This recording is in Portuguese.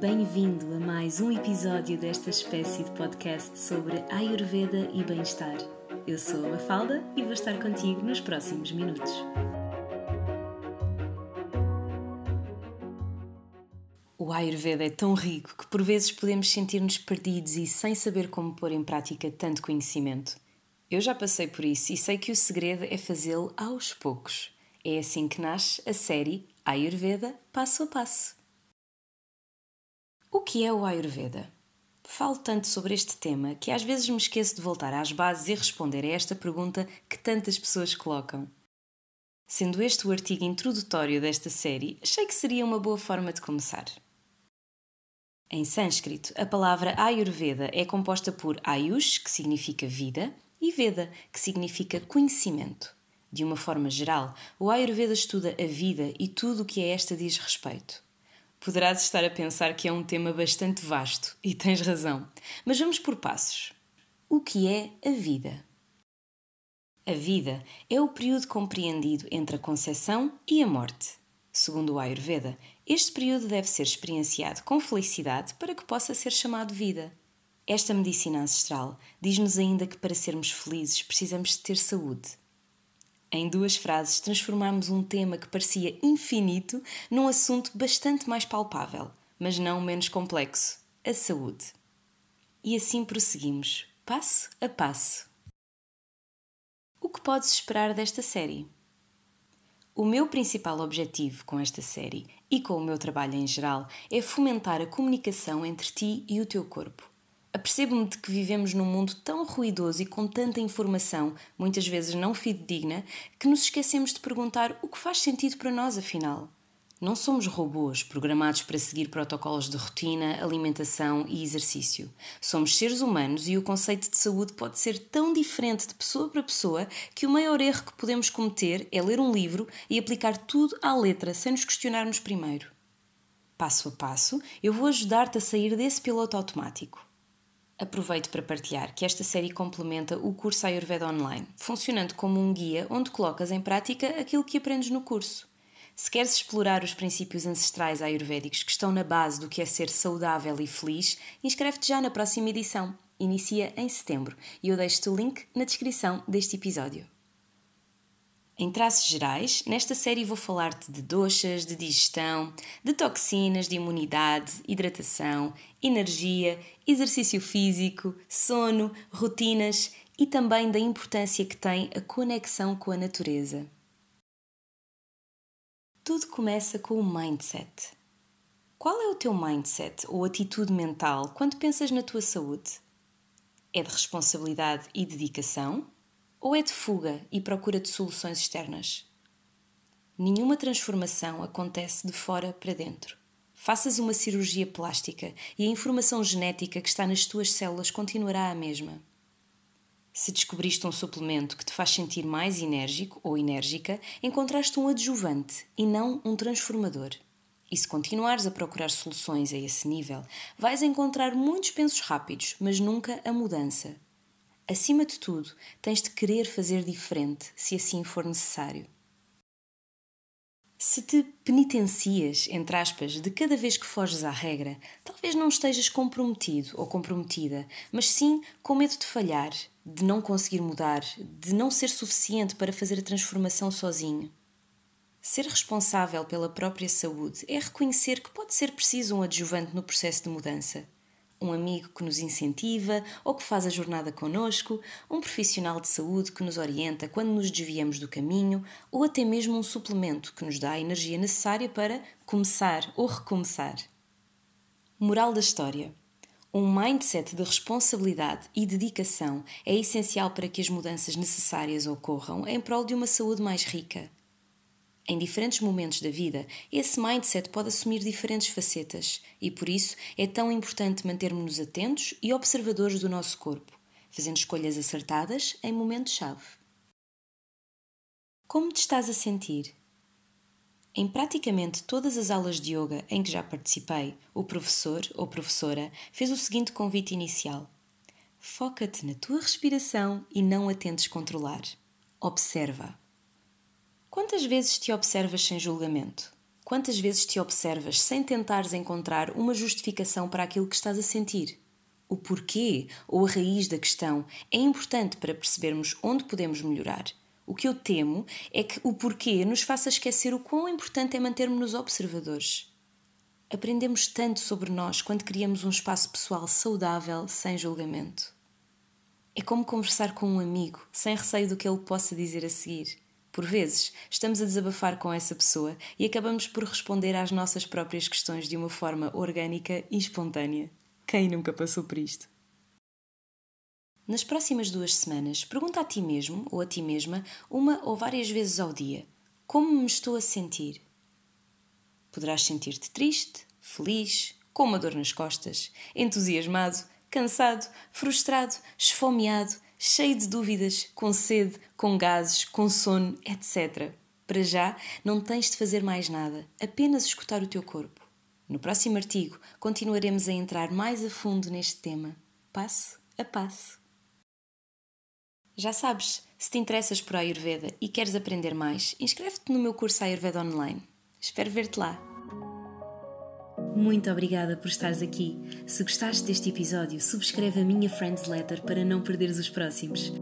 Bem-vindo a mais um episódio desta espécie de podcast sobre Ayurveda e bem-estar. Eu sou a Mafalda e vou estar contigo nos próximos minutos. O Ayurveda é tão rico que por vezes podemos sentir-nos perdidos e sem saber como pôr em prática tanto conhecimento. Eu já passei por isso e sei que o segredo é fazê-lo aos poucos. É assim que nasce a série Ayurveda Passo a Passo. O que é o Ayurveda? Falo tanto sobre este tema que às vezes me esqueço de voltar às bases e responder a esta pergunta que tantas pessoas colocam. Sendo este o artigo introdutório desta série, achei que seria uma boa forma de começar. Em sânscrito, a palavra Ayurveda é composta por Ayush, que significa vida, e Veda, que significa conhecimento. De uma forma geral, o Ayurveda estuda a vida e tudo o que a esta diz respeito. Poderás estar a pensar que é um tema bastante vasto, e tens razão, mas vamos por passos. O que é a vida? A vida é o período compreendido entre a concepção e a morte. Segundo o Ayurveda, este período deve ser experienciado com felicidade para que possa ser chamado vida. Esta medicina ancestral diz-nos ainda que para sermos felizes precisamos de ter saúde. Em duas frases, transformamos um tema que parecia infinito num assunto bastante mais palpável, mas não menos complexo: a saúde. E assim prosseguimos, passo a passo. O que podes esperar desta série? O meu principal objetivo com esta série e com o meu trabalho em geral é fomentar a comunicação entre ti e o teu corpo Apercebo-me de que vivemos num mundo tão ruidoso e com tanta informação, muitas vezes não fidedigna, que nos esquecemos de perguntar o que faz sentido para nós, afinal. Não somos robôs programados para seguir protocolos de rotina, alimentação e exercício. Somos seres humanos e o conceito de saúde pode ser tão diferente de pessoa para pessoa que o maior erro que podemos cometer é ler um livro e aplicar tudo à letra sem nos questionarmos primeiro. Passo a passo, eu vou ajudar-te a sair desse piloto automático. Aproveito para partilhar que esta série complementa o curso Ayurveda Online, funcionando como um guia onde colocas em prática aquilo que aprendes no curso. Se queres explorar os princípios ancestrais ayurvédicos que estão na base do que é ser saudável e feliz, inscreve-te já na próxima edição. Inicia em setembro e eu deixo-te o link na descrição deste episódio. Em traços gerais, nesta série vou falar-te de doxas, de digestão, de toxinas, de imunidade, hidratação, energia, exercício físico, sono, rotinas e também da importância que tem a conexão com a natureza. Tudo começa com o mindset. Qual é o teu mindset ou atitude mental quando pensas na tua saúde? É de responsabilidade e dedicação? Ou é de fuga e procura de soluções externas? Nenhuma transformação acontece de fora para dentro. Faças uma cirurgia plástica e a informação genética que está nas tuas células continuará a mesma. Se descobriste um suplemento que te faz sentir mais enérgico ou enérgica, encontraste um adjuvante e não um transformador. E se continuares a procurar soluções a esse nível, vais encontrar muitos pensos rápidos, mas nunca a mudança. Acima de tudo, tens de querer fazer diferente, se assim for necessário. Se te penitencias, entre aspas, de cada vez que foges à regra, talvez não estejas comprometido ou comprometida, mas sim com medo de falhar, de não conseguir mudar, de não ser suficiente para fazer a transformação sozinho. Ser responsável pela própria saúde é reconhecer que pode ser preciso um adjuvante no processo de mudança um amigo que nos incentiva ou que faz a jornada conosco, um profissional de saúde que nos orienta quando nos desviamos do caminho, ou até mesmo um suplemento que nos dá a energia necessária para começar ou recomeçar. Moral da história. Um mindset de responsabilidade e dedicação é essencial para que as mudanças necessárias ocorram em prol de uma saúde mais rica. Em diferentes momentos da vida, esse mindset pode assumir diferentes facetas e por isso é tão importante mantermos-nos atentos e observadores do nosso corpo, fazendo escolhas acertadas em momentos-chave. Como te estás a sentir? Em praticamente todas as aulas de yoga em que já participei, o professor ou professora fez o seguinte convite inicial: Foca-te na tua respiração e não a tentes controlar. Observa. Quantas vezes te observas sem julgamento? Quantas vezes te observas sem tentares encontrar uma justificação para aquilo que estás a sentir? O porquê ou a raiz da questão é importante para percebermos onde podemos melhorar. O que eu temo é que o porquê nos faça esquecer o quão importante é mantermos-nos observadores. Aprendemos tanto sobre nós quando criamos um espaço pessoal saudável, sem julgamento. É como conversar com um amigo, sem receio do que ele possa dizer a seguir. Por vezes, estamos a desabafar com essa pessoa e acabamos por responder às nossas próprias questões de uma forma orgânica e espontânea. Quem nunca passou por isto? Nas próximas duas semanas, pergunta a ti mesmo ou a ti mesma, uma ou várias vezes ao dia: Como me estou a sentir? Poderás sentir-te triste, feliz, com uma dor nas costas, entusiasmado, cansado, frustrado, esfomeado, cheio de dúvidas, com sede, com gases, com sono, etc. Para já, não tens de fazer mais nada, apenas escutar o teu corpo. No próximo artigo, continuaremos a entrar mais a fundo neste tema, passo a passo. Já sabes, se te interessas por Ayurveda e queres aprender mais, inscreve-te no meu curso Ayurveda Online. Espero ver-te lá. Muito obrigada por estares aqui. Se gostaste deste episódio, subscreve a minha Friends Letter para não perderes os próximos.